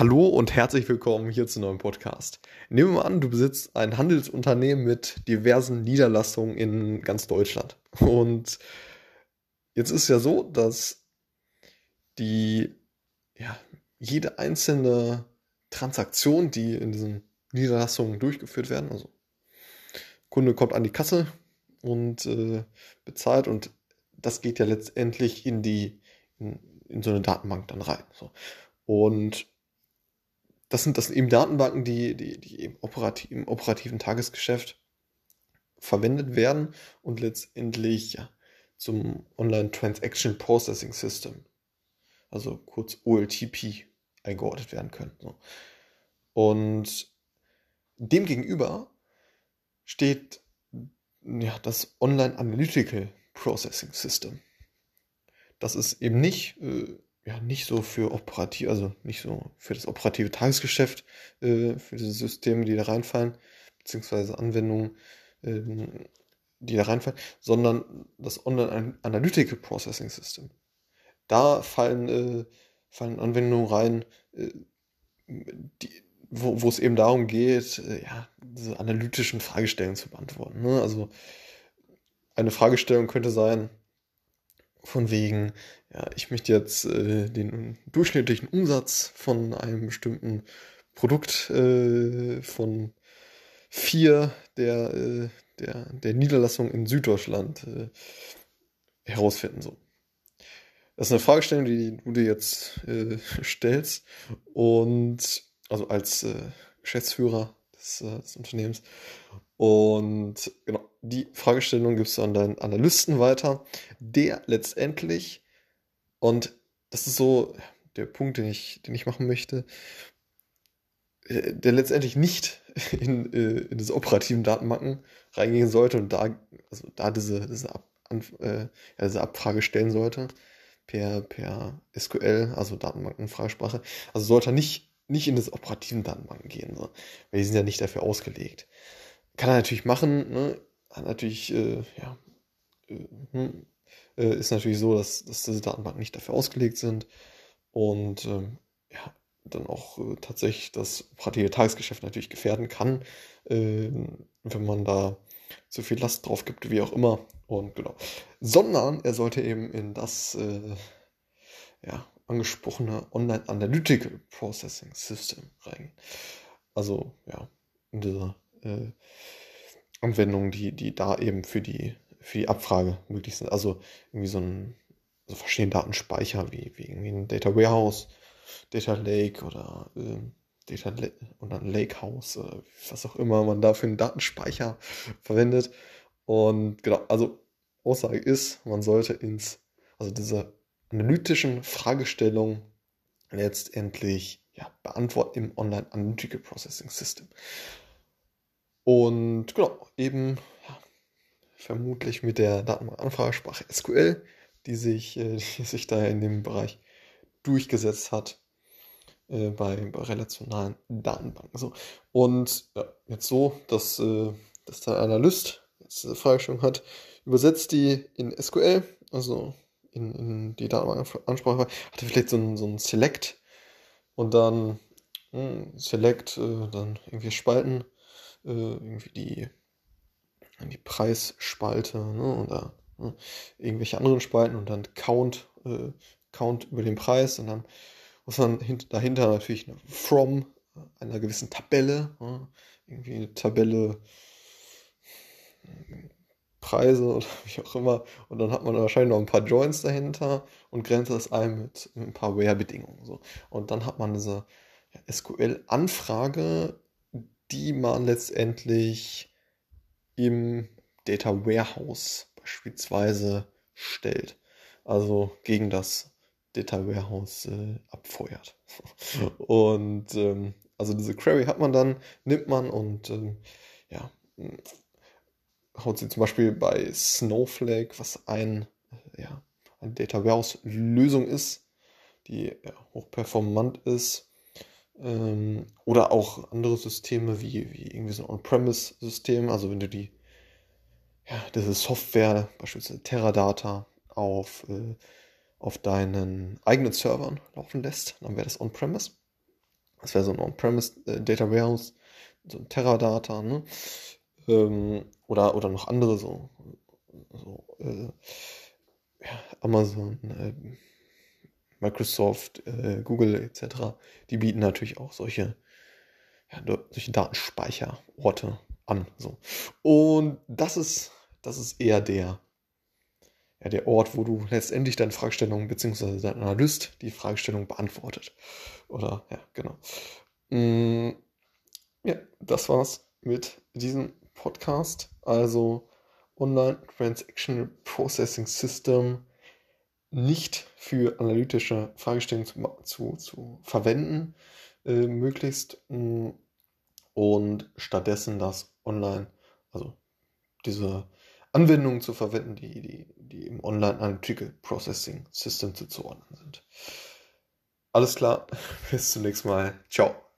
Hallo und herzlich willkommen hier zu einem neuen Podcast. Nehmen wir an, du besitzt ein Handelsunternehmen mit diversen Niederlassungen in ganz Deutschland. Und jetzt ist ja so, dass die, ja, jede einzelne Transaktion, die in diesen Niederlassungen durchgeführt werden, also Kunde kommt an die Kasse und äh, bezahlt und das geht ja letztendlich in die, in, in so eine Datenbank dann rein. So. Und das sind, das sind eben Datenbanken, die, die, die im, operativ, im operativen Tagesgeschäft verwendet werden und letztendlich ja, zum Online Transaction Processing System, also kurz OLTP, eingeordnet werden können. So. Und demgegenüber steht ja, das Online Analytical Processing System. Das ist eben nicht äh, ja nicht so für operativ, also nicht so für das operative Tagesgeschäft, äh, für diese Systeme, die da reinfallen, beziehungsweise Anwendungen, äh, die da reinfallen, sondern das Online Analytical Processing System. Da fallen, äh, fallen Anwendungen rein, äh, die, wo, wo es eben darum geht, äh, ja, diese analytischen Fragestellungen zu beantworten. Ne? Also eine Fragestellung könnte sein, von wegen, ja, ich möchte jetzt äh, den durchschnittlichen Umsatz von einem bestimmten Produkt äh, von vier der, äh, der, der Niederlassungen in Süddeutschland äh, herausfinden. So. Das ist eine Fragestellung, die du dir jetzt äh, stellst und also als äh, Geschäftsführer des, des Unternehmens und genau, die Fragestellung gibst du an deinen Analysten weiter, der letztendlich, und das ist so der Punkt, den ich, den ich machen möchte, äh, der letztendlich nicht in, äh, in diese operativen Datenbanken reingehen sollte und da, also da diese, diese, Ab, äh, ja, diese Abfrage stellen sollte per, per SQL, also Datenbankenfragesprache. Also sollte er nicht, nicht in das operativen Datenbanken gehen, so, weil die sind ja nicht dafür ausgelegt. Kann er natürlich machen, ne? Hat natürlich, äh, ja, äh, hm, äh, ist natürlich so, dass, dass diese Datenbanken nicht dafür ausgelegt sind und ähm, ja, dann auch äh, tatsächlich das operative Tagesgeschäft natürlich gefährden kann, ähm, wenn man da zu viel Last drauf gibt, wie auch immer. Und genau. Sondern er sollte eben in das äh, ja, angesprochene Online Analytical Processing System reingehen. Also ja, in dieser äh, Anwendungen, die, die da eben für die, für die Abfrage möglich sind. Also irgendwie so ein so verschiedene Datenspeicher wie, wie irgendwie ein Data Warehouse, Data Lake oder äh, Data La oder ein Lakehouse, äh, was auch immer man da für einen Datenspeicher verwendet. Und genau, also Aussage ist, man sollte ins, also diese analytischen Fragestellungen letztendlich ja, beantworten im Online Analytical Processing System. Und genau, eben ja, vermutlich mit der Datenbankanfragesprache SQL, die sich, äh, die sich da in dem Bereich durchgesetzt hat äh, bei, bei, relationalen Datenbanken. So. Und ja, jetzt so, dass, äh, dass der Analyst jetzt diese Fragestellung hat, übersetzt die in SQL, also in, in die Datenbankansprache, hat er vielleicht so ein, so ein Select und dann mh, hm, Select, äh, dann irgendwie Spalten äh, irgendwie die, die Preisspalte ne, oder ne, irgendwelche anderen Spalten und dann Count, äh, Count über den Preis und dann muss man hint dahinter natürlich eine From einer gewissen Tabelle, ne, irgendwie eine Tabelle Preise oder wie auch immer. Und dann hat man wahrscheinlich noch ein paar Joints dahinter und grenzt das ein mit, ein paar Where-Bedingungen. So. Und dann hat man diese SQL-Anfrage die man letztendlich im Data Warehouse beispielsweise stellt. Also gegen das Data Warehouse äh, abfeuert. und ähm, also diese Query hat man dann, nimmt man und ähm, ja, haut sie zum Beispiel bei Snowflake, was ein, ja, eine Data Warehouse Lösung ist, die ja, hochperformant ist, ähm, oder auch andere Systeme wie, wie irgendwie so ein On-Premise-System, also wenn du die, ja, diese Software, beispielsweise Teradata, auf, äh, auf deinen eigenen Servern laufen lässt, dann wäre das On-Premise. Das wäre so ein On-Premise äh, Warehouse, so ein Teradata, ne? Ähm, oder, oder noch andere, so, so äh, Amazon, äh, Microsoft, äh, Google etc. Die bieten natürlich auch solche, ja, solche Datenspeicherorte an. So. Und das ist, das ist eher der, ja, der Ort, wo du letztendlich deine Fragestellung bzw. dein Analyst die Fragestellung beantwortet. Oder ja, genau. Mm, ja, das war's mit diesem Podcast. Also Online Transaction Processing System nicht für analytische Fragestellungen zu, zu, zu verwenden, äh, möglichst. Mm, und stattdessen das online, also diese Anwendungen zu verwenden, die, die, die im Online Analytical Processing System zuzuordnen sind. Alles klar, bis zum nächsten Mal. Ciao.